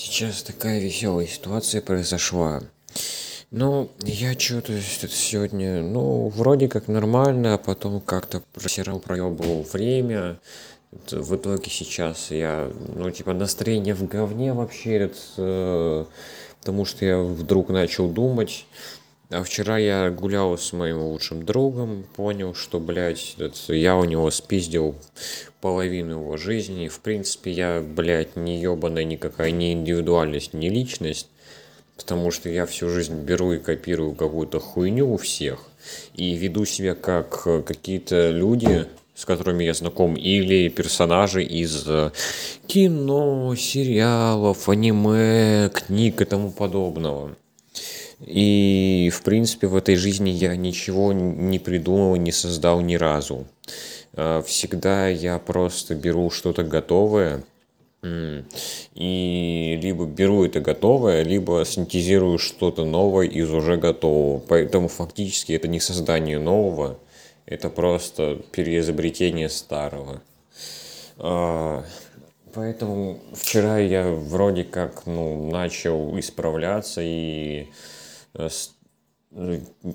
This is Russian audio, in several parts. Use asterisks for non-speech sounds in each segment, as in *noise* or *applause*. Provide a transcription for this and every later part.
Сейчас такая веселая ситуация произошла. Ну, я что-то сегодня, ну, вроде как нормально, а потом как-то просирал, проебывал время. В итоге сейчас я, ну, типа, настроение в говне вообще, это, э, потому что я вдруг начал думать. А вчера я гулял с моим лучшим другом, понял, что, блядь, я у него спиздил половину его жизни. И, в принципе, я, блядь, не ебаная никакая не индивидуальность, не личность. Потому что я всю жизнь беру и копирую какую-то хуйню у всех. И веду себя как какие-то люди, с которыми я знаком, или персонажи из э, кино, сериалов, аниме, книг и тому подобного. И, в принципе, в этой жизни я ничего не придумал, не создал ни разу. А, всегда я просто беру что-то готовое, и либо беру это готовое, либо синтезирую что-то новое из уже готового. Поэтому фактически это не создание нового, это просто переизобретение старого. А, поэтому вчера я вроде как ну, начал исправляться и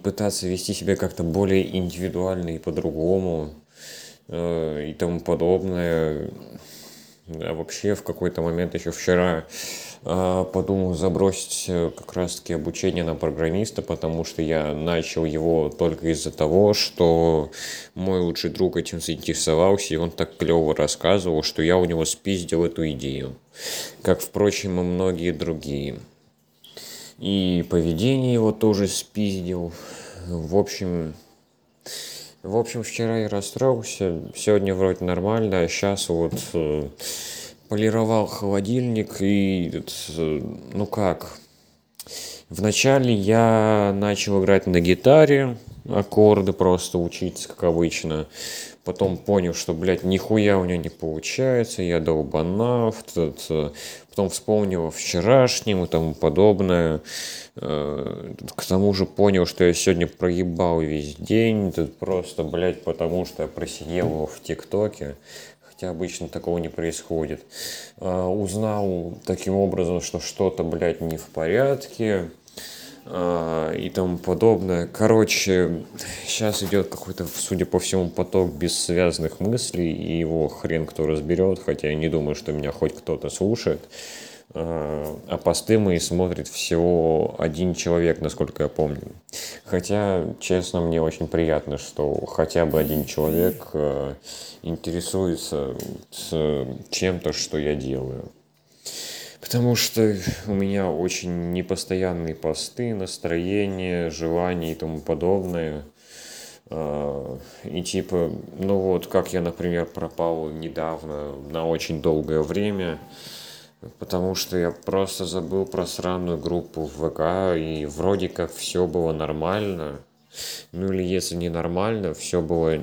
пытаться вести себя как-то более индивидуально и по-другому э, и тому подобное. А вообще в какой-то момент еще вчера э, подумал забросить э, как раз-таки обучение на программиста, потому что я начал его только из-за того, что мой лучший друг этим заинтересовался, и он так клево рассказывал, что я у него спиздил эту идею. Как, впрочем, и многие другие. И поведение его тоже спиздил. В общем, в общем, вчера я расстроился, сегодня вроде нормально, а сейчас вот э, полировал холодильник и, э, ну как, вначале я начал играть на гитаре, аккорды просто учиться, как обычно. Потом понял, что, блядь, нихуя у него не получается, я долбанавт, потом вспомнил о вчерашнем и тому подобное. Э, к тому же понял, что я сегодня проебал весь день, тут просто, блядь, потому что я просидел в ТикТоке, хотя обычно такого не происходит. Э, узнал таким образом, что что-то, блядь, не в порядке, и тому подобное. Короче, сейчас идет какой-то, судя по всему, поток бессвязных мыслей, и его хрен кто разберет, хотя я не думаю, что меня хоть кто-то слушает. А, а посты мои смотрит всего один человек, насколько я помню. Хотя, честно, мне очень приятно, что хотя бы один человек а, интересуется чем-то, что я делаю. Потому что у меня очень непостоянные посты, настроение, желания и тому подобное. А, и типа, ну вот, как я, например, пропал недавно на очень долгое время, потому что я просто забыл про сраную группу в ВК, и вроде как все было нормально. Ну или если не нормально, все было,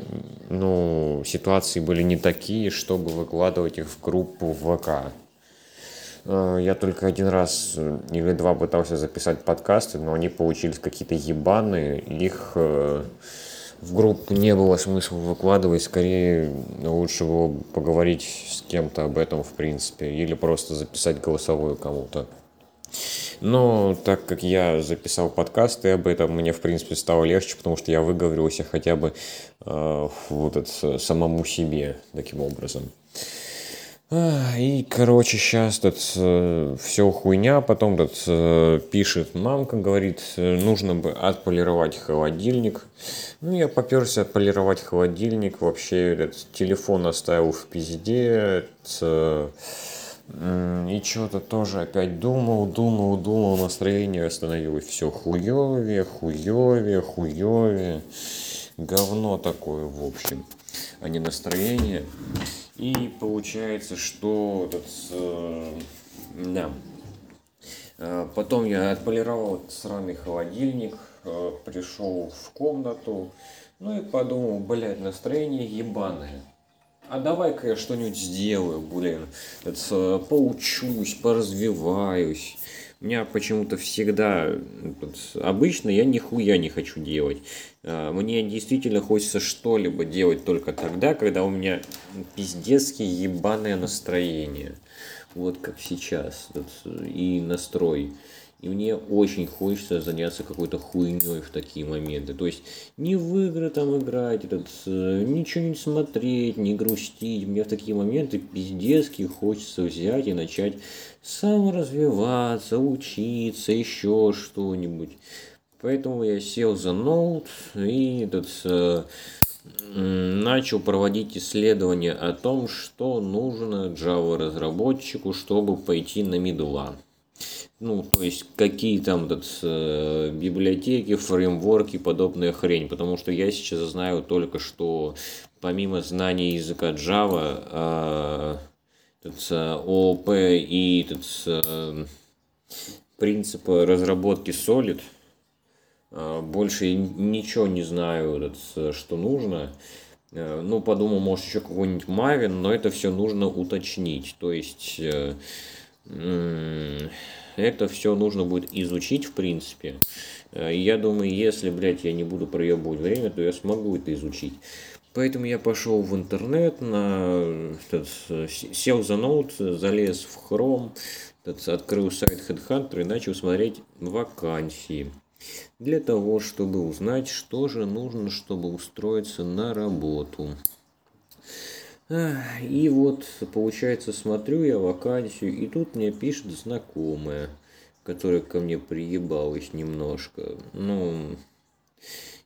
ну, ситуации были не такие, чтобы выкладывать их в группу в ВК. Э, я только один раз э, или два пытался записать подкасты, но они получились какие-то ебаные. Их э, в группу не было смысла выкладывать, скорее лучше было поговорить с кем-то об этом, в принципе, или просто записать голосовую кому-то. Но так как я записал подкасты об этом, мне, в принципе, стало легче, потому что я выговорился хотя бы э, вот это, самому себе таким образом. И, короче, сейчас тут э, все хуйня, потом тут э, пишет мамка, говорит, э, нужно бы отполировать холодильник. Ну, я поперся отполировать холодильник, вообще этот телефон оставил в пизде, э, и что-то тоже опять думал, думал, думал, настроение становилось все хуевее, хуевее, хуевее. Говно такое, в общем, а не настроение. И получается, что этот, э, да. Э, потом я отполировал сраный холодильник, э, пришел в комнату, ну и подумал, блядь, настроение ебаное. А давай-ка я что-нибудь сделаю, блин. Это, поучусь, поразвиваюсь. У меня почему-то всегда, обычно я нихуя не хочу делать. А, мне действительно хочется что-либо делать только тогда, когда у меня пиздецкие ебаное настроение. вот как сейчас, и настрой. И мне очень хочется заняться какой-то хуйней в такие моменты. То есть не в игры там играть, этот, ничего не смотреть, не грустить. Мне в такие моменты пиздецки хочется взять и начать саморазвиваться, учиться, еще что-нибудь. Поэтому я сел за ноут и этот, начал проводить исследования о том, что нужно Java разработчику, чтобы пойти на медла. Ну, то есть, какие там этот, э, библиотеки, фреймворки, подобная хрень. Потому что я сейчас знаю только, что помимо знания языка Java, э, этот, ООП и этот, э, принципы разработки Solid, э, больше ничего не знаю, этот, что нужно. Э, ну, подумал, может, еще какой-нибудь Maven, но это все нужно уточнить. То есть... Это все нужно будет изучить, в принципе. Э, я думаю, если, блядь, я не буду проебывать время, то я смогу это изучить. Поэтому я пошел в интернет, на, сел за ноут, залез в Chrome, открыл сайт Headhunter и начал смотреть вакансии. Для того, чтобы узнать, что же нужно, чтобы устроиться на работу. И вот, получается, смотрю я вакансию, и тут мне пишет знакомая, которая ко мне приебалась немножко. Ну,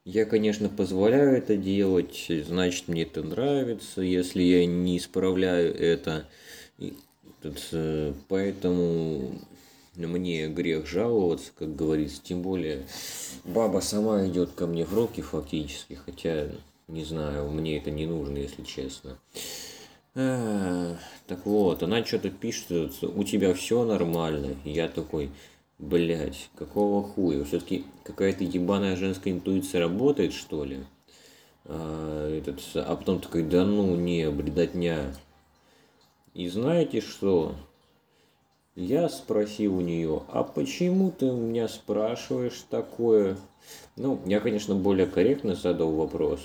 я, конечно, позволяю это делать, значит, мне это нравится, если я не исправляю это. Э, поэтому мне грех жаловаться, как говорится, тем более баба сама идет ко мне в руки фактически, хотя не знаю, мне это не нужно, если честно. Так вот, она что-то пишет, у тебя все нормально. Я такой, блять, какого хуя? Все-таки какая-то ебаная женская интуиция работает, что ли? А, этот, а потом такой, да ну не, бредотня. И знаете что? Я спросил у нее, а почему ты у меня спрашиваешь такое? Ну, я, конечно, более корректно задал вопрос.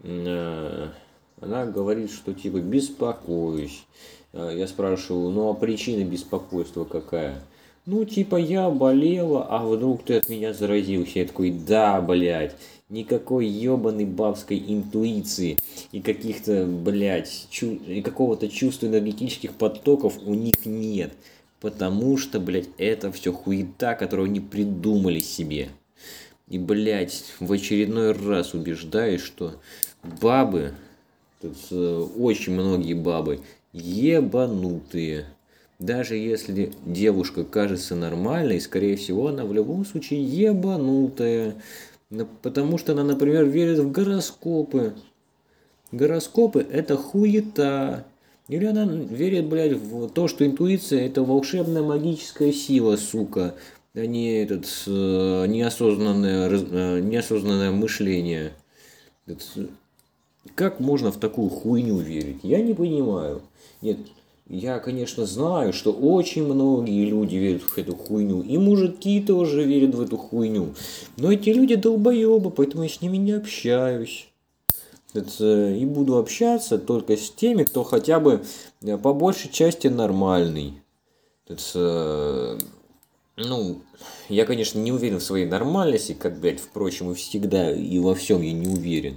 Э, она говорит, что типа беспокоюсь. Э, я спрашиваю, ну а причина беспокойства какая? Ну, типа, я болела, а вдруг ты от меня заразился. Я такой, да, блядь, никакой ебаной бабской интуиции и каких-то, блядь, чу- и какого-то чувства энергетических потоков у них нет. Потому что, блядь, это все хуета, которую они придумали себе. И, блядь, в очередной раз убеждаюсь, что бабы, тут э, очень многие бабы, ебанутые. Даже если девушка кажется нормальной, скорее всего, она в любом случае ебанутая. Потому что она, например, верит в гороскопы. Гороскопы – это хуета. Или она верит, блядь, в то, что интуиция – это волшебная магическая сила, сука, а не этот, э, неосознанное, э, неосознанное мышление. Как можно в такую хуйню верить? Я не понимаю. Нет, я, конечно, знаю, что очень многие люди верят в эту хуйню. И мужики тоже верят в эту хуйню. Но эти люди долбоебы, поэтому я с ними не общаюсь. Это, и буду общаться только с теми, кто хотя бы э, по большей части нормальный. Это, ну, я, конечно, не уверен в своей нормальности, как, блядь, впрочем, и всегда, и во всем я не уверен.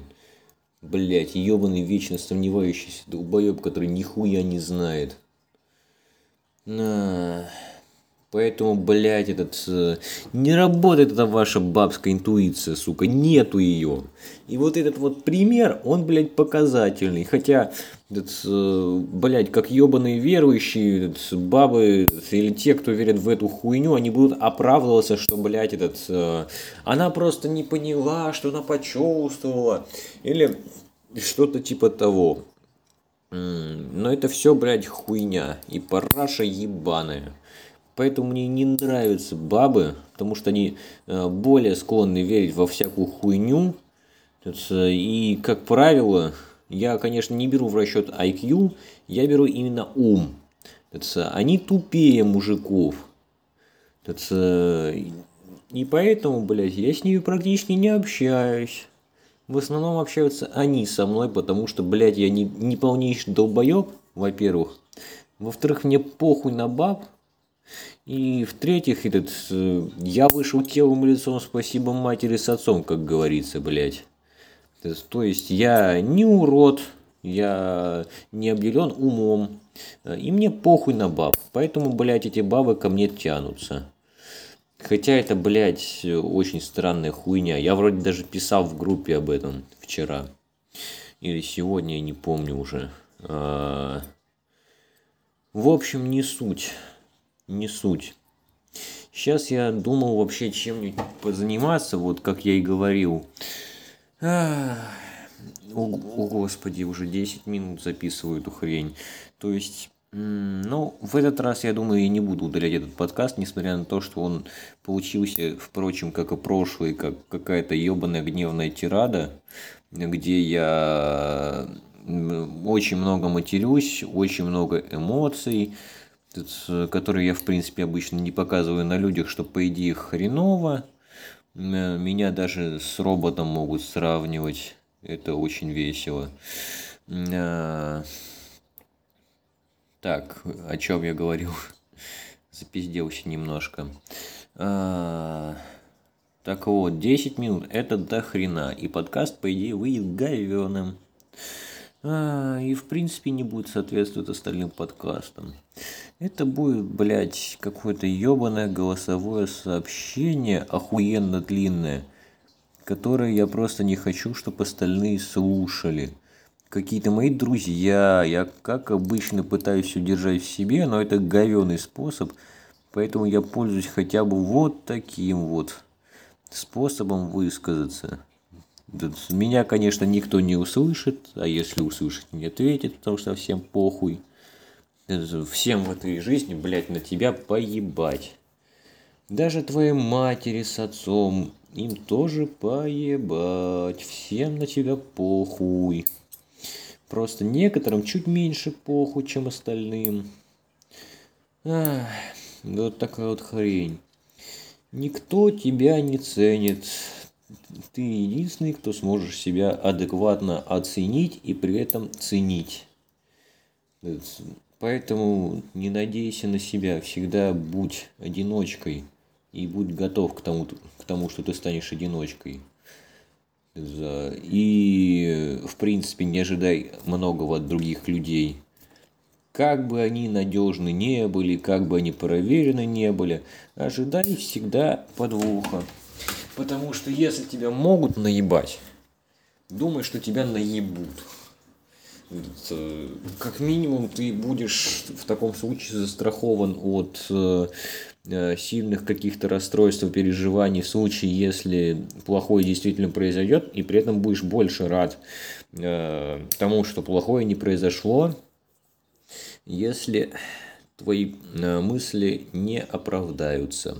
Блять, ебаный вечно сомневающийся долбоеб, который нихуя не знает. На. Поэтому, блядь, этот... Э, не работает эта ваша бабская интуиция, сука, нету ее. И вот этот вот пример, он, блядь, показательный. Хотя, этот, э, блядь, как ебаные верующие, этот, бабы или те, кто верит в эту хуйню, они будут оправдываться, что, блядь, этот... Э, она просто не поняла, что она почувствовала. Или что-то типа того. Но это все, блядь, хуйня. И параша ебаная. Поэтому мне не нравятся бабы, потому что они э, более склонны верить во всякую хуйню. И, как правило, я, конечно, не беру в расчет IQ, я беру именно ум. Они тупее мужиков. И поэтому, блядь, я с ними практически не общаюсь. В основном общаются они со мной, потому что, блядь, я не, не полнейший долбоеб, во-первых. Во-вторых, мне похуй на баб. И в-третьих, этот, э, я вышел телом лицом, спасибо матери с отцом, как говорится, блядь. То есть я не урод, я не обделен умом, и мне похуй на баб. Поэтому, блядь, эти бабы ко мне тянутся. Хотя это, блядь, очень странная хуйня. Я вроде даже писал в группе об этом вчера. Или сегодня, я не помню уже. А... В общем, не суть. Не суть. Сейчас я думал вообще чем-нибудь позаниматься, вот как я и говорил. О, о господи, уже 10 минут записываю эту хрень. То есть ну, в этот раз, я думаю, я не буду удалять этот подкаст, несмотря на то, что он получился, впрочем, как и прошлый, как какая-то ебаная гневная тирада, где я очень много матерюсь, очень много эмоций, которые я, в принципе, обычно не показываю на людях, что, по идее, хреново. Меня даже с роботом могут сравнивать. Это очень весело. А, так, о чем я говорил? *laughs* Запизделся немножко. Так вот, 10 минут это до хрена. И подкаст, по идее, выйдет говеным. И в принципе не будет соответствовать остальным подкастам. Это будет, блядь, какое-то ебаное голосовое сообщение, охуенно длинное, которое я просто не хочу, чтобы остальные слушали какие-то мои друзья. Я, как обычно, пытаюсь удержать в себе, но это говеный способ. Поэтому я пользуюсь хотя бы вот таким вот способом высказаться. Меня, конечно, никто не услышит, а если услышит, не ответит, потому что всем похуй. Всем в этой жизни, блядь, на тебя поебать. Даже твоей матери с отцом, им тоже поебать. Всем на тебя похуй. Просто некоторым чуть меньше похуй, чем остальным. Ах, вот такая вот хрень. Никто тебя не ценит. Ты единственный, кто сможешь себя адекватно оценить и при этом ценить. Поэтому не надейся на себя, всегда будь одиночкой и будь готов к тому, к тому что ты станешь одиночкой. И, в принципе, не ожидай многого от других людей. Как бы они надежны не были, как бы они проверены не были, ожидай всегда подвоха. Потому что если тебя могут наебать, думай, что тебя наебут. Э, как минимум ты будешь в таком случае застрахован от э, Э, сильных каких-то расстройств, переживаний в случае, если плохое действительно произойдет, и при этом будешь больше рад э, тому, что плохое не произошло, если твои э, мысли не оправдаются.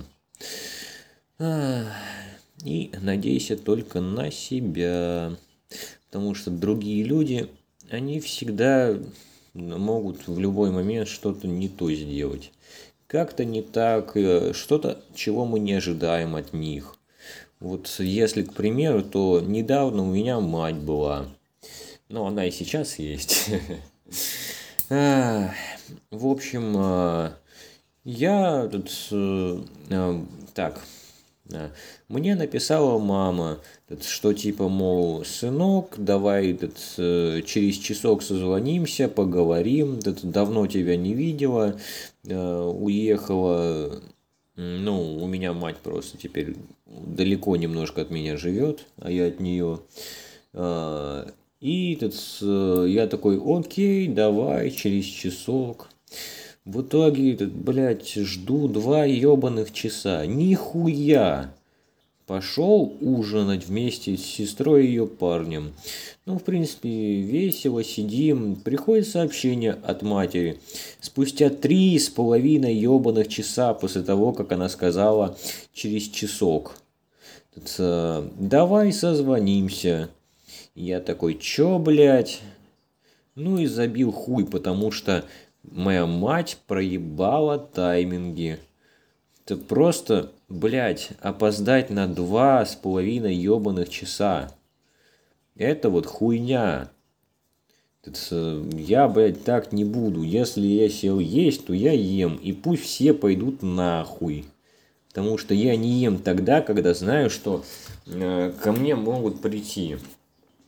И надейся только на себя, потому что другие люди, они всегда могут в любой момент что-то не то сделать как-то не так, э, что-то, чего мы не ожидаем от них. Вот если, к примеру, то недавно у меня мать была, но она и сейчас есть. *laughs* В общем, э, я тут, э, так, мне написала мама, что типа, мол, сынок, давай этот, через часок созвонимся, поговорим, давно тебя не видела, Э, уехала, ну, у меня мать просто теперь далеко немножко от меня живет, а я от нее. А, и этот, я такой, окей, давай, через часок. В итоге, этот, блядь, жду два ебаных часа. Нихуя! Пошел ужинать вместе с сестрой и ее парнем. Ну, в принципе, весело сидим. Приходит сообщение от матери. Спустя три с половиной ебаных часа после того, как она сказала через часок. Э, давай созвонимся. Я такой, чё, блядь? Ну и забил хуй, потому что моя мать проебала тайминги. Это просто, блядь, опоздать на два с половиной ебаных часа. Это вот хуйня. Я, блядь, так не буду. Если я сел есть, то я ем. И пусть все пойдут нахуй. Потому что я не ем тогда, когда знаю, что э, ко мне могут прийти.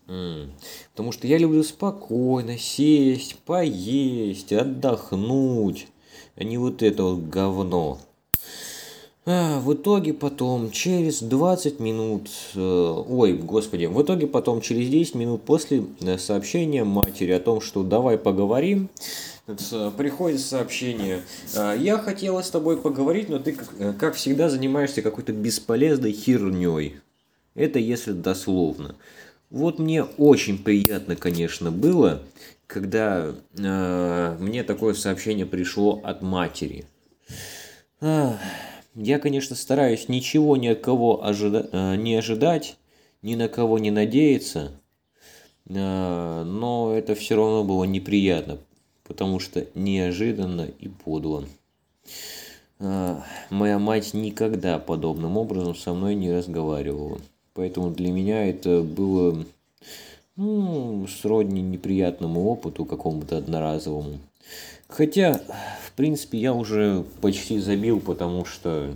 М. Потому что я люблю спокойно сесть, поесть, отдохнуть, а не вот это вот говно. А, в итоге потом, через 20 минут, э, ой, господи, в итоге потом, через 10 минут после э, сообщения матери о том, что давай поговорим, э, приходит сообщение, «А, я хотела с тобой поговорить, но ты, как всегда, занимаешься какой-то бесполезной херней. Это если дословно. Вот мне очень приятно, конечно, было, когда э, мне такое сообщение пришло от матери. Ах. Я, конечно, стараюсь ничего ни от кого ожида... Э, не ожидать, ни на кого не надеяться, э, но это все равно было неприятно, потому что неожиданно и подло. Э, моя мать никогда подобным образом со мной не разговаривала, поэтому для меня это было ну, сродни неприятному опыту какому-то одноразовому. Хотя, в принципе, я уже почти забил, потому что,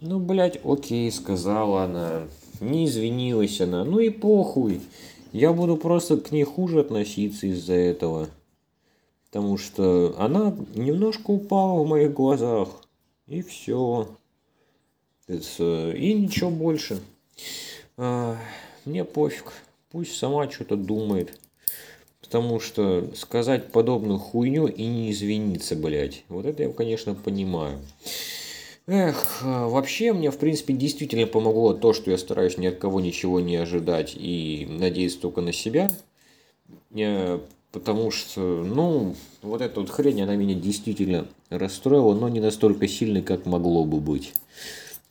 ну, блядь, окей, сказала она, не извинилась она, ну и похуй. Я буду просто к ней хуже относиться из-за этого. Потому что она немножко упала в моих глазах. И все. И ничего больше. А, мне пофиг. Пусть сама что-то думает. Потому что сказать подобную хуйню и не извиниться, блядь, вот это я, конечно, понимаю. Эх, а, вообще мне, в принципе, действительно помогло то, что я стараюсь ни от кого ничего не ожидать и надеяться только на себя. Потому что, ну, вот эта вот хрень, она меня действительно расстроила, но не настолько сильно, как могло бы быть.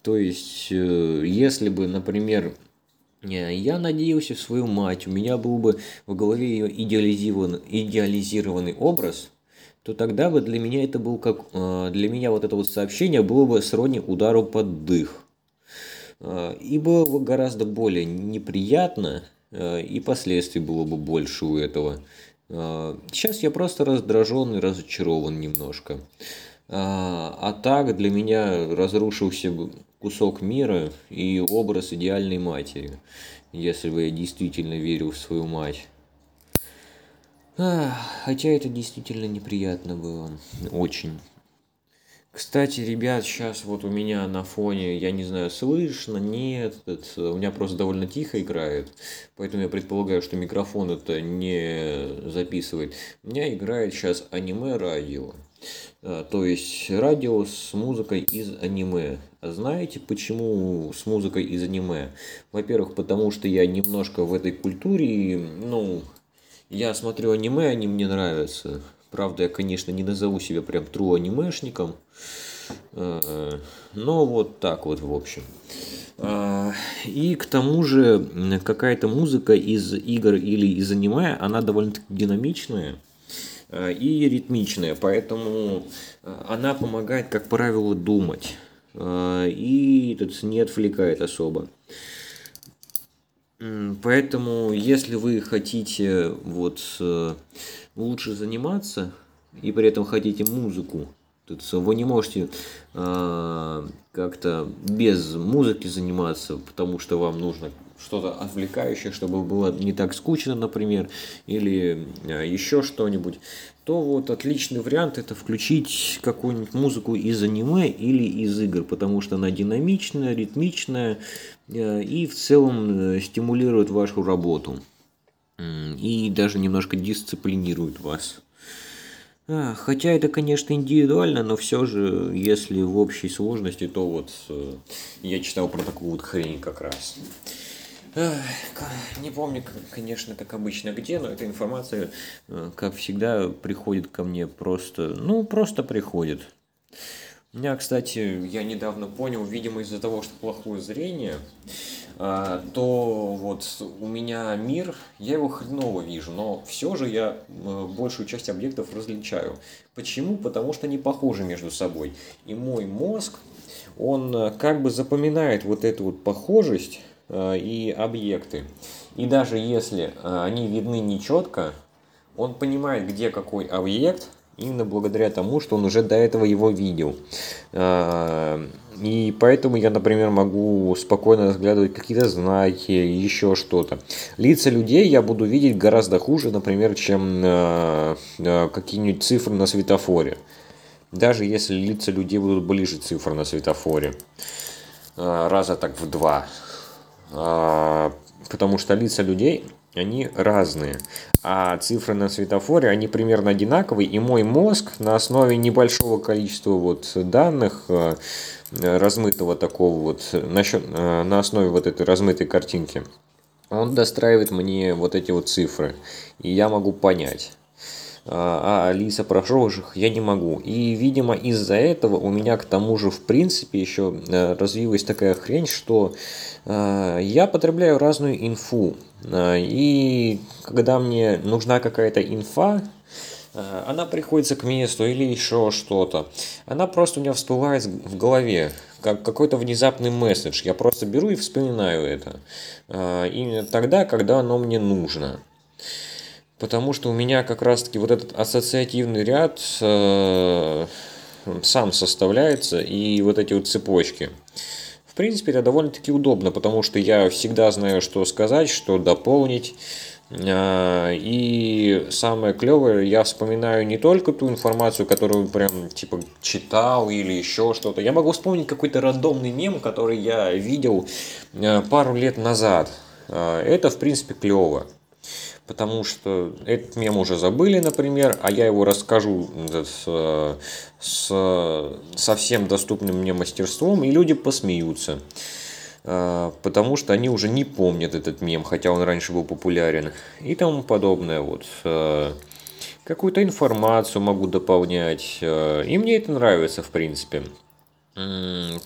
То есть, э, если бы, например, я надеялся в свою мать, у меня был бы в голове ее идеализированный, идеализированный образ, то тогда бы для меня это был как э, для меня вот это вот сообщение было бы сродни удару под дых. Э, и было бы гораздо более неприятно, э, и последствий было бы больше у этого. Сейчас я просто раздражен и разочарован немножко. А так для меня разрушился кусок мира и образ идеальной матери, если бы я действительно верил в свою мать. хотя это действительно неприятно было. Очень. Кстати, ребят, сейчас вот у меня на фоне, я не знаю, слышно, нет, это, у меня просто довольно тихо играет, поэтому я предполагаю, что микрофон это не записывает. У меня играет сейчас аниме-радио. А, то есть радио с музыкой из аниме. Знаете, почему с музыкой из аниме? Во-первых, потому что я немножко в этой культуре, ну, я смотрю аниме, они мне нравятся. Правда, я, конечно, не назову себя прям тру анимешником. А, но вот так вот, в общем. А, и к тому же какая-то музыка из игр или из аниме, она довольно-таки динамичная. Э, и ритмичная, поэтому э, она помогает, как правило, думать э, и тут не отвлекает особо. Поэтому, если вы хотите вот лучше заниматься и при этом хотите музыку, тут вы не можете как-то без музыки заниматься, потому что вам нужно что-то отвлекающее, чтобы было не так скучно, например, или э, еще что-нибудь, то вот отличный вариант это включить какую-нибудь музыку из аниме или из игр, потому что она динамичная, ритмичная э, и в целом э, стимулирует вашу работу и даже немножко дисциплинирует вас. Хотя это, конечно, индивидуально, но все же, если в общей сложности, то вот я читал про такую вот хрень как раз. Не помню, конечно, как обычно где, но эта информация, э, как всегда, приходит ко мне просто, ну, просто приходит. У меня, кстати, я недавно понял, видимо, из-за того, что плохое зрение, а, то вот у меня мир, я его хреново вижу, но все же я э, большую часть объектов различаю. Почему? Потому что они похожи между собой. И мой мозг, он э, как бы запоминает вот эту вот похожесть и объекты. И даже если э, они видны нечетко, он понимает, где какой объект, именно благодаря тому, что он уже до этого его видел. А, и поэтому я, например, могу спокойно разглядывать какие-то знаки, еще что-то. Лица людей я буду видеть гораздо хуже, например, чем какие-нибудь цифры на светофоре. Даже если лица людей будут ближе цифр на светофоре. Раза так в два. Потому что лица людей они разные. А цифры на светофоре, они примерно одинаковые. И мой мозг на основе небольшого количества вот данных, э, размытого такого вот, насчет, э, на основе вот этой размытой картинки, он достраивает мне вот эти вот цифры. И я могу понять а, а лица прохожих я не могу. И, видимо, из-за этого у меня к тому же, в принципе, еще э, развилась такая хрень, что э, я потребляю разную инфу. Э, и когда мне нужна какая-то инфа, она приходится к месту или еще что-то. Она просто у меня всплывает в голове, как какой-то внезапный месседж. Я просто беру и вспоминаю это. Именно тогда, когда оно мне нужно. Потому что у меня как раз-таки вот этот ассоциативный ряд э, сам составляется, и вот эти вот цепочки. В принципе, это довольно-таки удобно, потому что я всегда знаю, что сказать, что дополнить. Э, и самое клевое, я вспоминаю не только ту информацию, которую прям типа читал или еще что-то. Я могу вспомнить какой-то рандомный мем, который я видел э, пару лет назад. Э, это, в принципе, клево потому что этот мем уже забыли, например, а я его расскажу с, с совсем доступным мне мастерством, и люди посмеются. А, потому что они уже не помнят этот мем, хотя он раньше был популярен. И тому подобное. Вот. А, какую-то информацию могу дополнять. А, и мне это нравится, в принципе.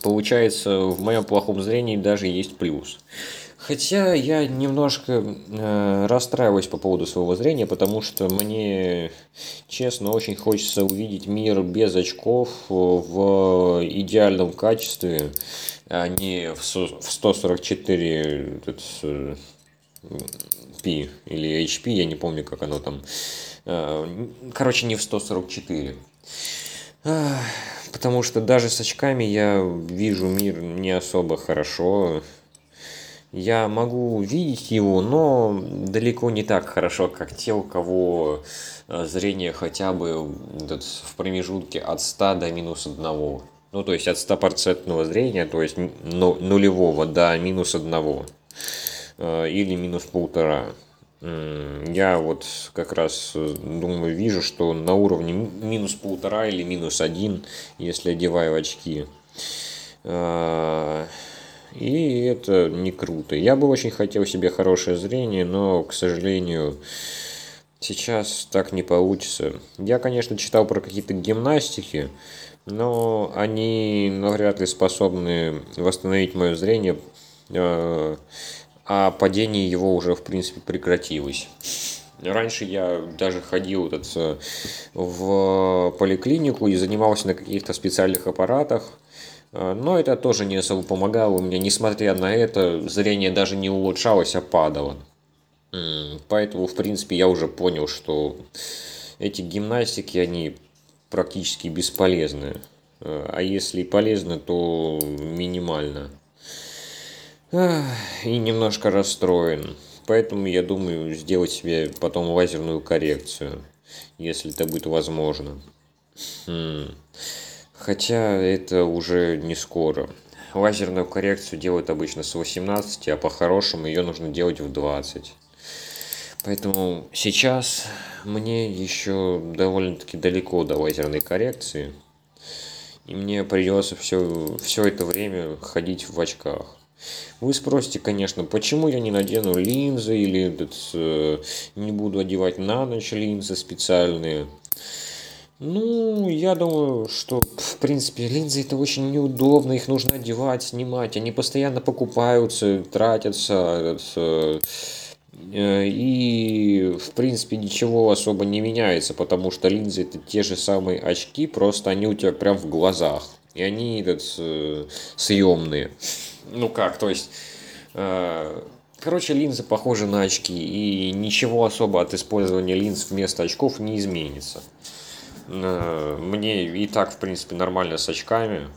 Получается, в моем плохом зрении даже есть плюс. Хотя я немножко э, расстраиваюсь по поводу своего зрения, потому что мне, честно, очень хочется увидеть мир без очков в идеальном качестве, а не в 144 этот, P или HP, я не помню, как оно там. Э, короче, не в 144. Потому что даже с очками я вижу мир не особо хорошо я могу видеть его, но далеко не так хорошо, как те, у кого э, зрение хотя бы в промежутке от 100 до минус 1. Ну, то есть от 100% зрения, то есть нулевого до минус 1 э, или минус полтора. Я вот как раз э, думаю, вижу, что на уровне минус полтора или минус один, если одеваю очки. И это не круто. Я бы очень хотел себе хорошее зрение, но, к сожалению, сейчас так не получится. Я, конечно, читал про какие-то гимнастики, но они навряд ли способны восстановить мое зрение, э, а падение его уже, в принципе, прекратилось. Раньше я даже ходил этот, э, в поликлинику и занимался на каких-то специальных аппаратах, а, но это тоже не особо помогало. У меня, несмотря на это, зрение даже не улучшалось, а падало. Поэтому, в принципе, я уже понял, что эти гимнастики, они практически бесполезны. А, а если полезны, то минимально. И немножко расстроен. Поэтому я думаю сделать себе потом лазерную коррекцию, если это будет возможно. Хм. Хотя это уже не скоро. Лазерную коррекцию делают обычно с 18, а по-хорошему ее нужно делать в 20. Поэтому сейчас мне еще довольно-таки далеко до лазерной коррекции. И мне придется все, все это время ходить в очках. Вы спросите, конечно, почему я не надену линзы или этот, э, не буду одевать на ночь линзы специальные. Ну, я думаю, что, в принципе, линзы это очень неудобно, их нужно одевать, снимать, они постоянно покупаются, тратятся, э, и, в принципе, ничего особо не меняется, потому что линзы это те же самые очки, просто они у тебя прям в глазах, и они этот, э, съемные. Ну как, то есть, э, Короче, линзы похожи на очки, и ничего особо от использования линз вместо очков не изменится. Э, мне и так, в принципе, нормально с очками,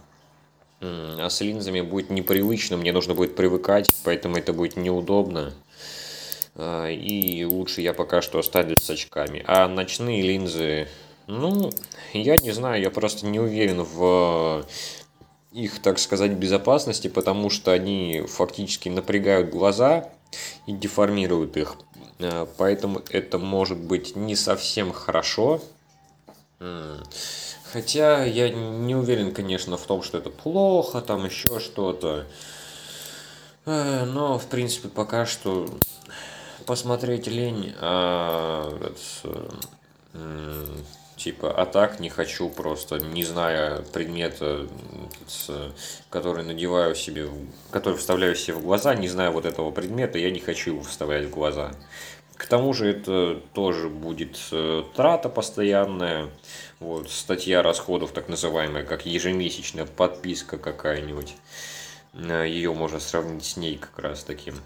а с линзами будет непривычно, мне нужно будет привыкать, поэтому это будет неудобно. Э, и лучше я пока что оставлю с очками. А ночные линзы, ну, я не знаю, я просто не уверен в их, так сказать, безопасности, потому что они фактически напрягают глаза и деформируют их. Э, поэтому это может быть не совсем хорошо. Хотя я не уверен, конечно, в том, что это плохо, там еще что-то. Э, но, в принципе, пока что посмотреть лень. А, Типа, а так не хочу просто, не зная предмета, который надеваю себе, который вставляю себе в глаза, не зная вот этого предмета, я не хочу его вставлять в глаза. К тому же это тоже будет э, трата постоянная, вот, статья расходов так называемая, как ежемесячная подписка какая-нибудь. Э, Ее можно сравнить с ней как раз таким.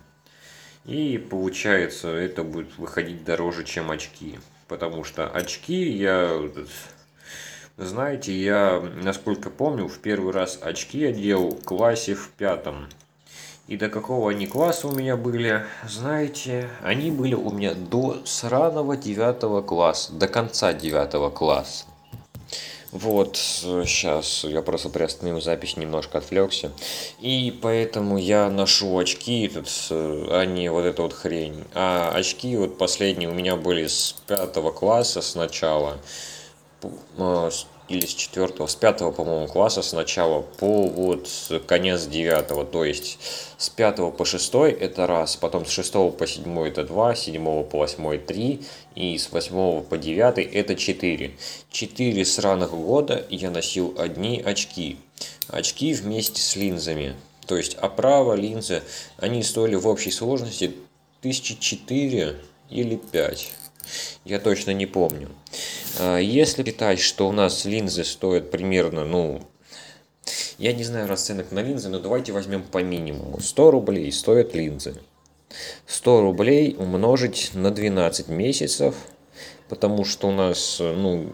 И получается, это будет выходить дороже, чем очки. Потому что очки я... Знаете, я, насколько помню, в первый раз очки одел в классе в пятом. И до какого они класса у меня были, знаете, они были у меня до сраного девятого класса, до конца девятого класса. Вот, сейчас я просто приостановил запись, немножко отвлекся. И поэтому я ношу очки, этот, а не вот эту вот хрень. А очки вот последние у меня были с пятого класса сначала. А, или с четвертого, с пятого, по-моему, класса сначала по вот конец девятого, то есть с пятого по шестой это раз, потом с шестого по седьмой это два, с седьмого по восьмой три, и с восьмого по девятый это четыре. Четыре сраных года я носил одни очки. Очки вместе с линзами. То есть оправа, линзы, они стоили в общей сложности тысячи четыре или пять. Я точно не помню. А, если считать, что у нас линзы стоят примерно, ну, я не знаю расценок на линзы, но давайте возьмем по минимуму. 100 рублей стоят линзы. 100 рублей умножить на 12 месяцев, потому что у нас, ну,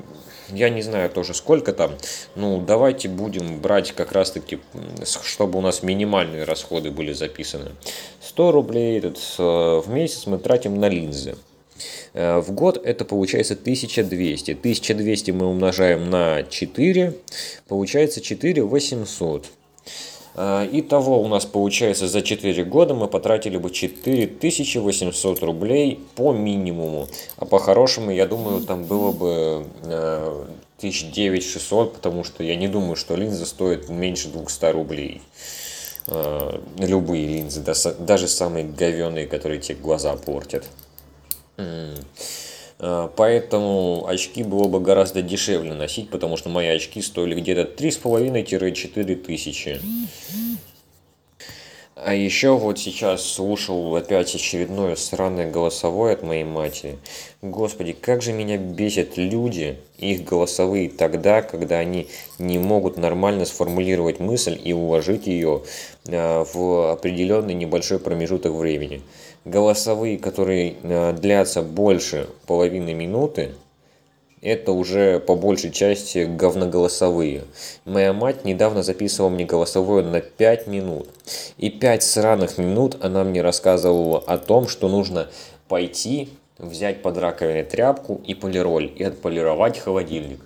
я не знаю тоже сколько там, ну, давайте будем брать как раз таки, чтобы у нас минимальные расходы были записаны. 100 рублей этот, э, в месяц мы тратим на линзы. Э, в год это получается 1200. 1200 мы умножаем на 4, получается 4800. Э, итого у нас получается за 4 года мы потратили бы 4800 рублей по минимуму. А по-хорошему, я думаю, там было бы 1900, э, потому что я не думаю, что линза стоит меньше 200 рублей. Любые линзы, даже самые говеные, которые тебе глаза портят. А, поэтому очки было бы гораздо дешевле носить, потому что мои очки стоили где-то 3,5-4 тысячи. А еще вот сейчас слушал опять очередное сраное голосовое от моей матери. Господи, как же меня бесят люди, их голосовые тогда, когда они не могут нормально сформулировать мысль и уложить ее а, в определенный небольшой промежуток времени голосовые, которые э, длятся больше половины минуты, это уже по большей части говноголосовые. Моя мать недавно записывала мне голосовое на 5 минут. И 5 сраных минут она мне рассказывала о том, что нужно пойти, взять под раковиной тряпку и полироль, и отполировать холодильник.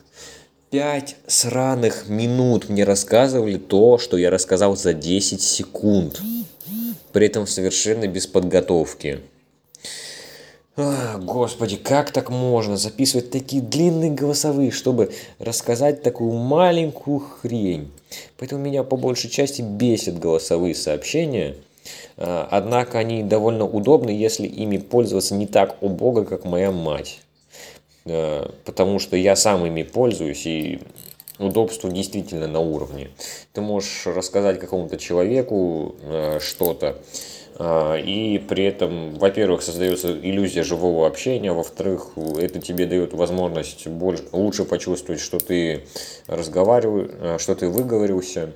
5 сраных минут мне рассказывали то, что я рассказал за 10 секунд при этом совершенно без подготовки. А, господи, как так можно записывать такие длинные голосовые, чтобы рассказать такую маленькую хрень? Поэтому меня по большей части бесят голосовые сообщения. А, однако они довольно удобны, если ими пользоваться не так убого, как моя мать. А, потому что я сам ими пользуюсь и удобство действительно на уровне. Ты можешь рассказать какому-то человеку э, что-то, э, и при этом, во-первых, создается иллюзия живого общения, во-вторых, это тебе дает возможность больше, лучше почувствовать, что ты разговариваешь, э, что ты выговорился,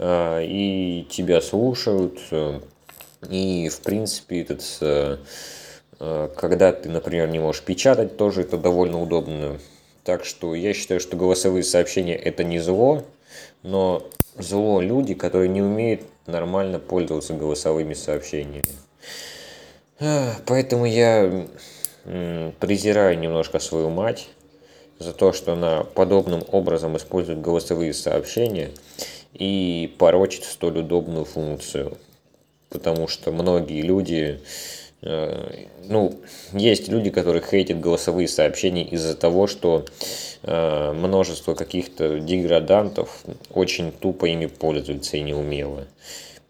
и тебя слушают. И, в принципе, этот, когда ты, например, не можешь печатать, тоже это довольно удобно. Так что я считаю, что голосовые сообщения это не зло, но зло люди, которые не умеют нормально пользоваться голосовыми сообщениями. Поэтому я презираю немножко свою мать за то, что она подобным образом использует голосовые сообщения и порочит столь удобную функцию. Потому что многие люди, ну, есть люди, которые хейтят голосовые сообщения из-за того, что э, множество каких-то деградантов очень тупо ими пользуются и неумело.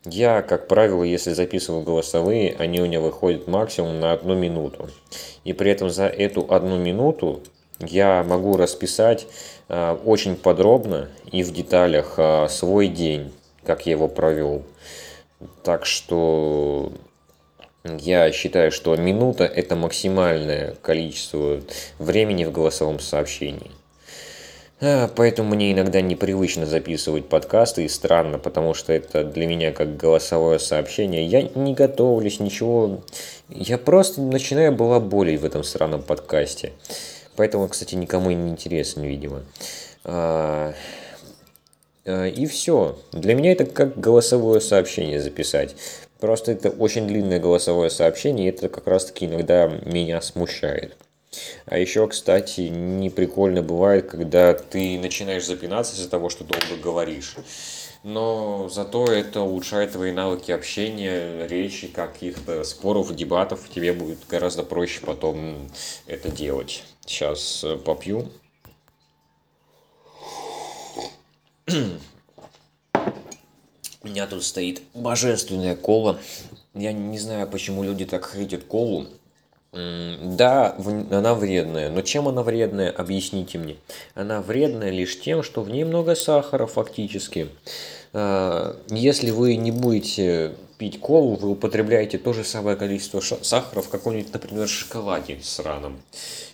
Я, как правило, если записываю голосовые, они у меня выходят максимум на одну минуту. И при этом за эту одну минуту я могу расписать э, очень подробно и в деталях э, свой день, как я его провел. Так что я считаю, что минута это максимальное количество времени в голосовом сообщении. А, поэтому мне иногда непривычно записывать подкасты и странно, потому что это для меня как голосовое сообщение. Я не готовлюсь, ничего. Я просто начинаю была болей в этом сраном подкасте. Поэтому, кстати, никому не интересен, видимо. А, а, и все. Для меня это как голосовое сообщение записать. Просто это очень длинное голосовое сообщение, и это как раз таки иногда меня смущает. А еще, кстати, не прикольно бывает, когда ты начинаешь запинаться из-за того, что долго говоришь. Но зато это улучшает твои навыки общения, речи, каких-то споров, дебатов. Тебе будет гораздо проще потом это делать. Сейчас э, попью. У меня тут стоит божественная кола. Я не знаю, почему люди так хейтят колу. Да, она вредная, но чем она вредная, объясните мне. Она вредная лишь тем, что в ней много сахара фактически. А, если вы не будете пить колу, вы употребляете то же самое количество сахара в каком-нибудь, например, шоколаде сраном.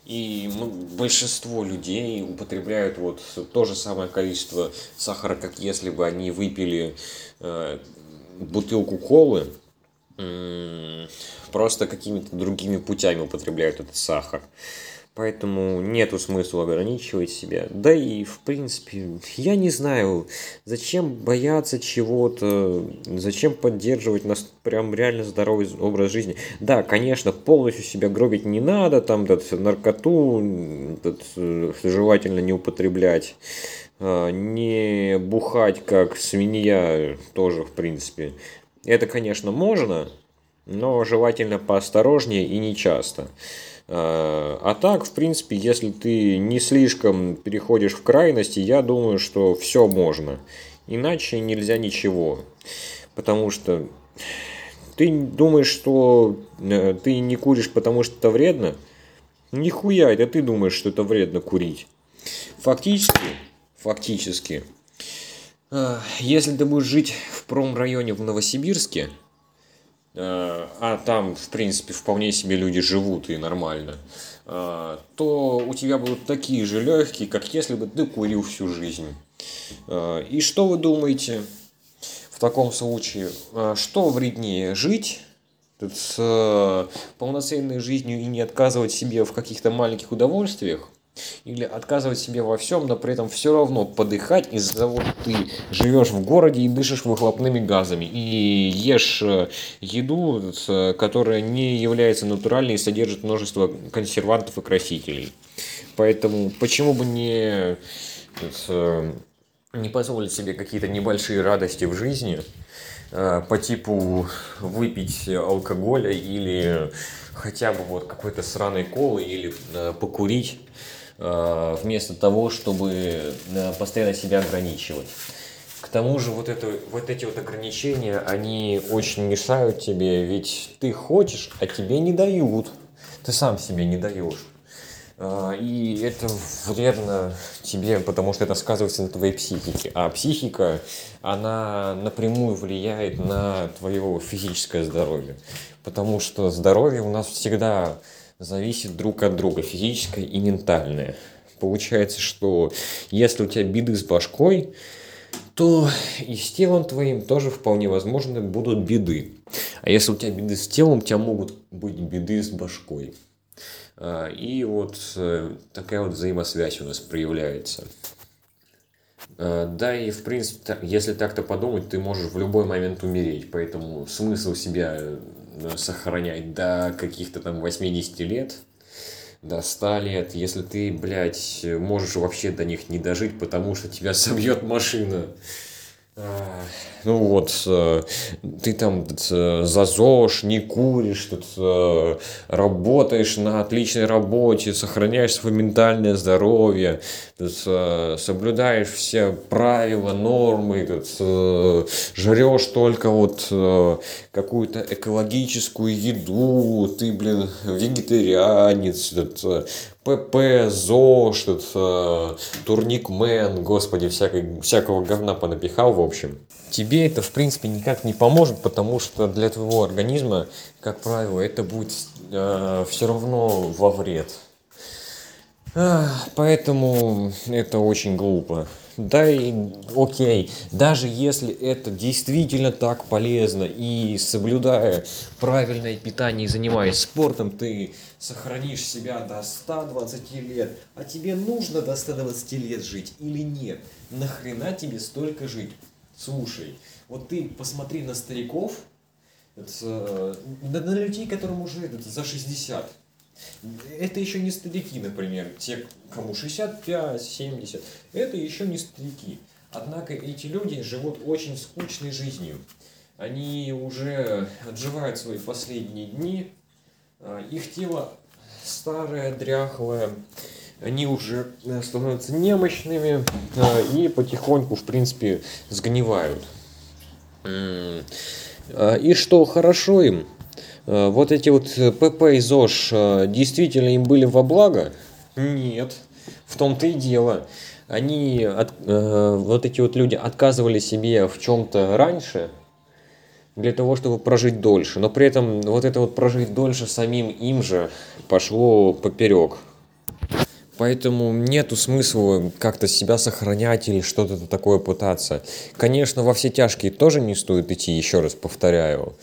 И ну, большинство людей употребляют вот то же самое количество сахара, как если бы они выпили э, бутылку колы, просто какими-то другими путями употребляют этот сахар. Поэтому нету смысла ограничивать себя. Да и, в принципе, я не знаю, зачем бояться чего-то, зачем поддерживать нас прям реально здоровый образ жизни. Да, конечно, полностью себя гробить не надо, там этот, наркоту этот, желательно не употреблять, а, не бухать как свинья тоже, в принципе. Это, конечно, можно, но желательно поосторожнее и не часто. А, так, в принципе, если ты не слишком переходишь в крайности, я думаю, что все можно. Иначе нельзя ничего. Потому что ты думаешь, что э, ты не куришь, потому что это вредно? Нихуя, это ты думаешь, что это вредно курить. Фактически, фактически, а, если ты будешь жить в промрайоне в Новосибирске, а, а там, в принципе, вполне себе люди живут и нормально, а, то у тебя будут такие же легкие, как если бы ты курил всю жизнь. И что вы думаете в таком случае? Что вреднее, жить с полноценной жизнью и не отказывать себе в каких-то маленьких удовольствиях? Или отказывать себе во всем, но при этом все равно подыхать из-за того, что ты живешь в городе и дышишь выхлопными газами, и ешь э, еду, которая не является натуральной и содержит множество консервантов и красителей. Поэтому почему бы не, э, не позволить себе какие-то небольшие радости в жизни, э, по типу выпить алкоголя или хотя бы вот какой-то сраной колы или покурить Э, вместо того, чтобы э, постоянно себя ограничивать. К тому же вот, это, вот эти вот ограничения, они очень мешают тебе, ведь ты хочешь, а тебе не дают. Ты сам себе не даешь. Э, и это вредно тебе, потому что это сказывается на твоей психике. А психика, она напрямую влияет на твое физическое здоровье. Потому что здоровье у нас всегда зависит друг от друга, физическое и ментальное. Получается, что если у тебя беды с башкой, то и с телом твоим тоже вполне возможно будут беды. А если у тебя беды с телом, у тебя могут быть беды с башкой. А, и вот э, такая вот взаимосвязь у нас проявляется. А, да, и в принципе, если так-то подумать, ты можешь в любой момент умереть. Поэтому смысл себя сохранять до каких-то там 80 лет, до 100 лет, если ты, блядь, можешь вообще до них не дожить, потому что тебя собьет машина. Ну вот, э, ты там э, за ЗОЖ, не куришь, тут э, работаешь на отличной работе, сохраняешь свое ментальное здоровье, тут соблюдаешь все правила, нормы, тут жрешь только вот какую-то экологическую еду, ты, блин, вегетарианец, тут ПП, тут, э, Турникмен, господи, всякой, всякого говна понапихал, в общем. Тебе это, в принципе, никак не поможет, потому что для твоего организма, как правило, это будет э, все равно во вред. Поэтому это очень глупо. Да и окей, даже если это действительно так полезно и соблюдая правильное питание и занимаясь спортом, ты сохранишь себя до 120 лет, а тебе нужно до 120 лет жить или нет? Нахрена тебе столько жить? Слушай, вот ты посмотри на стариков, это, на, на людей, которым уже это, за 60 это еще не старики, например, те, кому 65, 70, это еще не старики. Однако эти люди живут очень скучной жизнью. Они уже отживают свои последние дни, их тело старое, дряхлое, они уже э, становятся немощными а, и потихоньку, в принципе, сгнивают. И что хорошо им – Э, вот эти вот э, ПП и ЗОЖ э, действительно им были во благо? Нет. В том-то и дело. Они, от, вот эти вот люди отказывали себе в чем-то раньше, для того, чтобы прожить дольше. Но при этом вот это вот прожить дольше самим им же пошло поперек. Поэтому нету смысла как-то себя сохранять или что-то такое пытаться. Конечно, во все тяжкие тоже не стоит идти, еще раз повторяю.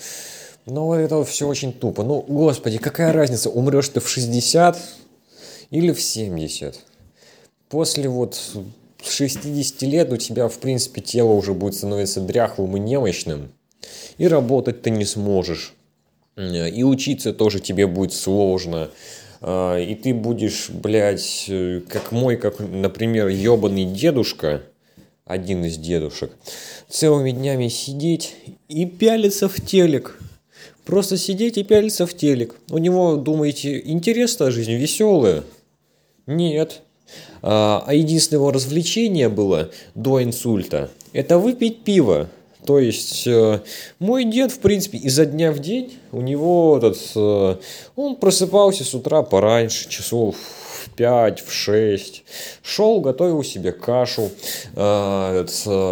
Ну, это все очень тупо. Ну, господи, какая разница, умрешь ты в 60 или в 70? После вот 60 лет у тебя, в принципе, тело уже будет становиться дряхлым и немощным. И работать ты не сможешь. И учиться тоже тебе будет сложно. А, и ты будешь, блядь, как мой, как, например, ебаный дедушка, один из дедушек, целыми днями сидеть и пялиться в телек. Просто сидеть и пялиться в телек. У него, думаете, интересная жизнь, веселая? Нет. А, а единственное его развлечение было до инсульта – это выпить пиво. То есть э, мой дед, в принципе, изо дня в день у него этот, э, он просыпался с утра пораньше, часов 5, в 6. Шел, готовил себе кашу, э,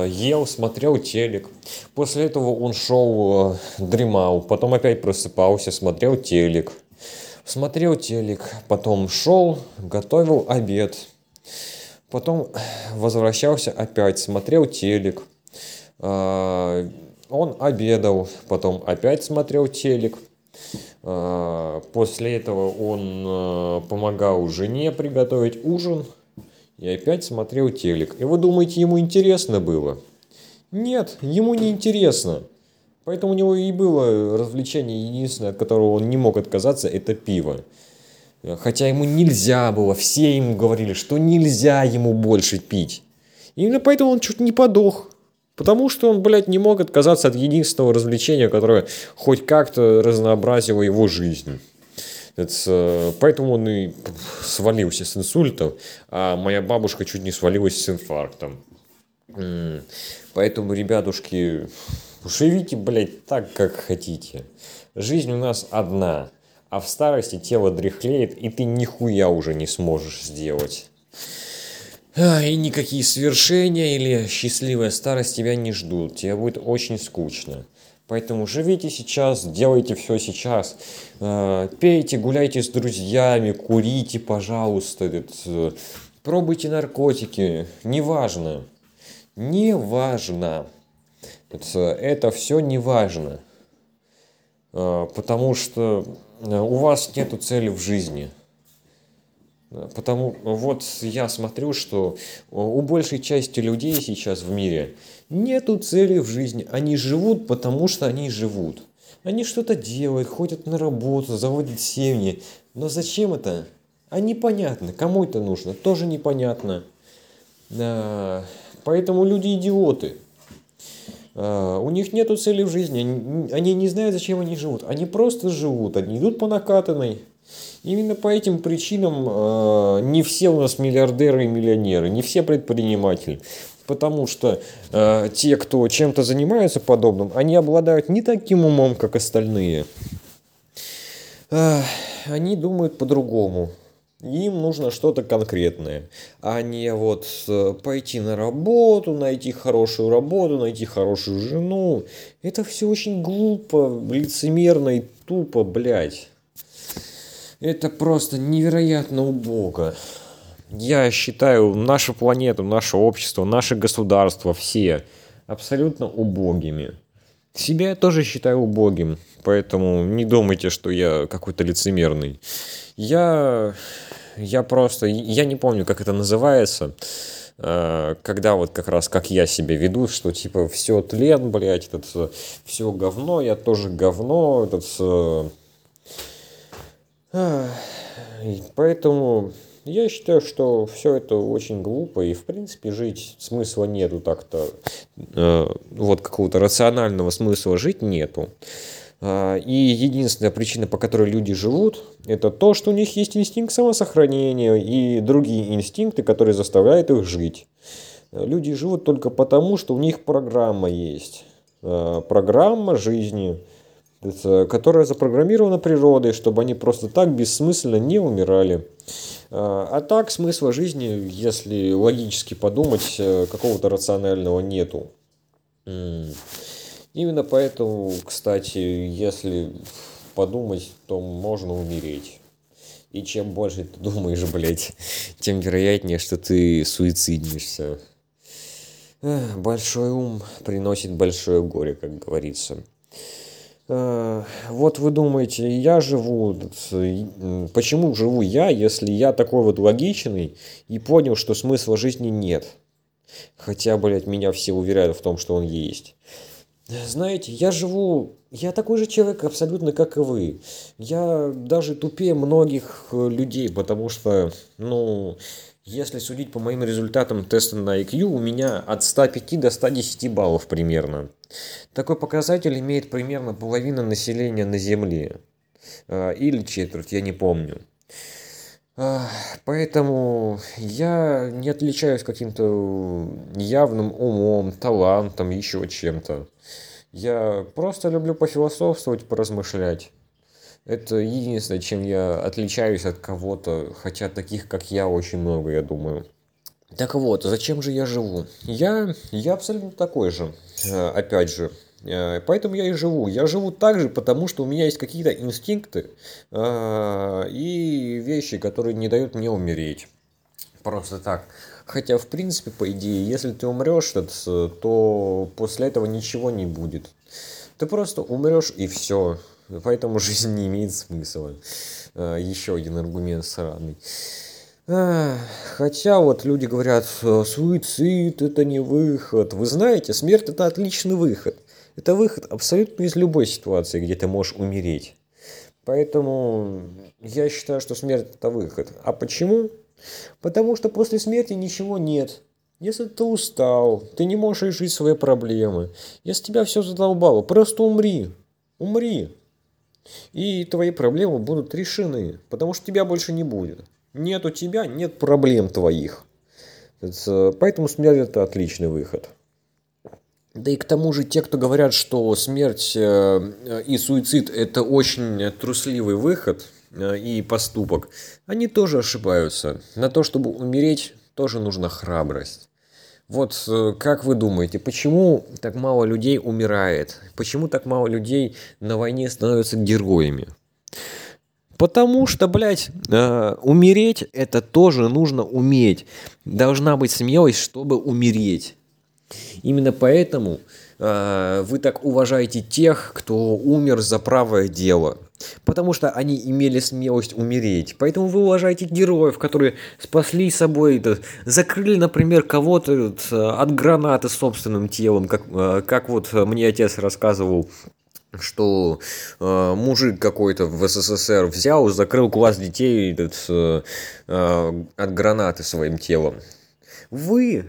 ел, смотрел телек. После этого он шел, дремал, потом опять просыпался, смотрел телек. Смотрел телек, потом шел, готовил обед. Потом возвращался опять, смотрел телек. Э, он обедал, потом опять смотрел телек. А, после этого он а, помогал жене приготовить ужин и опять смотрел телек. И вы думаете, ему интересно было? Нет, ему не интересно. Поэтому у него и было развлечение единственное, от которого он не мог отказаться, это пиво. Хотя ему нельзя было, все ему говорили, что нельзя ему больше пить. Именно поэтому он чуть не подох. Потому что он, блядь, не мог отказаться от единственного развлечения, которое хоть как-то разнообразило его жизнь. Это, поэтому он и свалился с инсультом, а моя бабушка чуть не свалилась с инфарктом. Поэтому, ребятушки, живите, блядь, так, как хотите. Жизнь у нас одна, а в старости тело дряхлеет, и ты нихуя уже не сможешь сделать. И никакие свершения или счастливая старость тебя не ждут. Тебе будет очень скучно. Поэтому живите сейчас, делайте все сейчас. Э, пейте, гуляйте с друзьями, курите, пожалуйста. Пробуйте наркотики. Неважно. Неважно. Это все не важно. потому что у вас нету цели в жизни. Потому вот я смотрю, что у большей части людей сейчас в мире нету цели в жизни. Они живут, потому что они живут. Они что-то делают, ходят на работу, заводят семьи. Но зачем это? А непонятно. Кому это нужно? Тоже непонятно. Поэтому люди идиоты. А, у них нет цели в жизни. Они не знают, зачем они живут. Они просто живут. Они идут по накатанной. Именно по этим причинам э, не все у нас миллиардеры и миллионеры, не все предприниматели. Потому что э, те, кто чем-то занимается подобным, они обладают не таким умом, как остальные. Э, они думают по-другому. Им нужно что-то конкретное, а не вот э, пойти на работу, найти хорошую работу, найти хорошую жену. Это все очень глупо, лицемерно и тупо, блядь. Это просто невероятно убого. Я считаю нашу планету, наше общество, наше государство, все абсолютно убогими. Себя я тоже считаю убогим, поэтому не думайте, что я какой-то лицемерный. Я, я просто, я не помню, как это называется, э, когда вот как раз как я себя веду, что типа все тлен, блядь, этот, все говно, я тоже говно, этот, Поэтому я считаю, что все это очень глупо, и в принципе жить смысла нету так-то, э, вот какого-то рационального смысла жить нету. Э, и единственная причина, по которой люди живут, это то, что у них есть инстинкт самосохранения и другие инстинкты, которые заставляют их жить. Люди живут только потому, что у них программа есть. Э, программа жизни – которая запрограммирована природой, чтобы они просто так бессмысленно не умирали. А, а так смысла жизни, если логически подумать, э, какого-то рационального нету. Именно поэтому, кстати, если подумать, то можно умереть. И чем больше ты думаешь, блядь, тем вероятнее, что ты суициднишься. Большой ум приносит большое горе, как говорится. Э, вот вы думаете, я живу, почему живу я, если я такой вот логичный и понял, что смысла жизни нет? Хотя, блядь, меня все уверяют в том, что он есть. Знаете, я живу, я такой же человек абсолютно, как и вы. Я даже тупее многих э, людей, потому что, ну, если судить по моим результатам теста на IQ, у меня от 105 до 110 баллов примерно. Такой показатель имеет примерно половина населения на Земле. А, или четверть, я не помню. А, поэтому я не отличаюсь каким-то явным умом, талантом, еще чем-то. Я просто люблю пофилософствовать, поразмышлять. Это единственное, чем я отличаюсь от кого-то, хотя таких, как я, очень много, я думаю. Так вот, зачем же я живу? Я, я абсолютно такой же, э, опять же. Э, поэтому я и живу. Я живу так же, потому что у меня есть какие-то инстинкты э, и вещи, которые не дают мне умереть. Просто так. Хотя, в принципе, по идее, если ты умрешь, то после этого ничего не будет. Ты просто умрешь и все. Поэтому *laughs* жизнь не имеет смысла. А, еще один аргумент сраный. Хотя вот люди говорят, суицид это не выход. Вы знаете, смерть это отличный выход. Это выход абсолютно из любой ситуации, где ты можешь умереть. Поэтому я считаю, что смерть это выход. А почему? Потому что после смерти ничего нет. Если ты устал, ты не можешь решить свои проблемы, если тебя все задолбало, просто умри. Умри. И твои проблемы будут решены, потому что тебя больше не будет. Нет у тебя, нет проблем твоих. Поэтому смерть это отличный выход. Да и к тому же те, кто говорят, что смерть э, и суицид это очень трусливый выход э, и поступок, они тоже ошибаются. На то, чтобы умереть, тоже нужна храбрость. Вот э, как вы думаете, почему так мало людей умирает? Почему так мало людей на войне становятся героями? Потому что, блядь, э, умереть это тоже нужно уметь. Должна быть смелость, чтобы умереть. Именно поэтому э, вы так уважаете тех, кто умер за правое дело. Потому что они имели смелость умереть. Поэтому вы уважаете героев, которые спасли собой, это, закрыли, например, кого-то от гранаты собственным телом, как, э, как вот мне отец рассказывал что э, мужик какой-то в СССР взял, закрыл класс детей этот, э, э, от гранаты своим телом. Вы,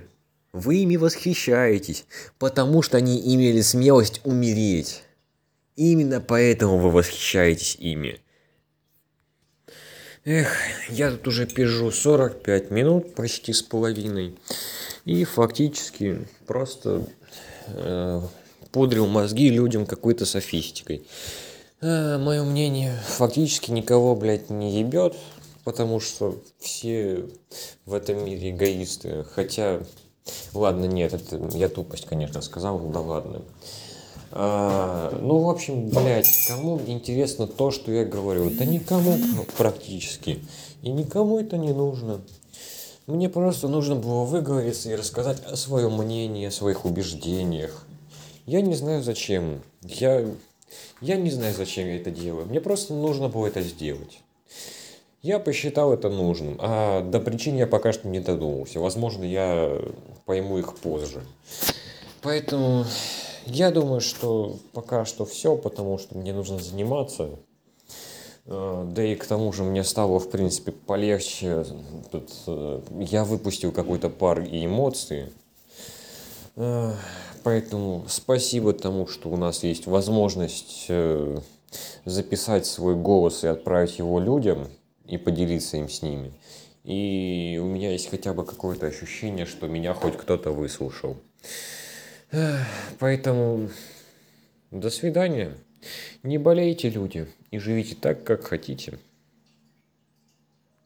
вы ими восхищаетесь, потому что они имели смелость умереть. Именно поэтому вы восхищаетесь ими. Эх, я тут уже пижу 45 минут, почти с половиной. И фактически просто э, пудрил мозги людям какой-то софистикой. А, мое мнение, фактически никого, блядь, не ебет, потому что все в этом мире эгоисты. Хотя, ладно, нет, это я тупость, конечно, сказал, да ладно. А, ну, в общем, блядь, кому интересно то, что я говорю? Да никому практически. И никому это не нужно. Мне просто нужно было выговориться и рассказать о своем мнении, о своих убеждениях. Я не знаю зачем. Я, я не знаю, зачем я это делаю. Мне просто нужно было это сделать. Я посчитал это нужным, а до причин я пока что не додумался. Возможно, я пойму их позже. Поэтому я думаю, что пока что все, потому что мне нужно заниматься. А, да и к тому же мне стало, в принципе, полегче. Э, я выпустил какой-то пар и эмоции. А, Поэтому спасибо тому, что у нас есть возможность э, записать свой голос и отправить его людям и поделиться им с ними. И у меня есть хотя бы какое-то ощущение, что меня хоть кто-то выслушал. Поэтому до свидания. Не болейте, люди, и живите так, как хотите.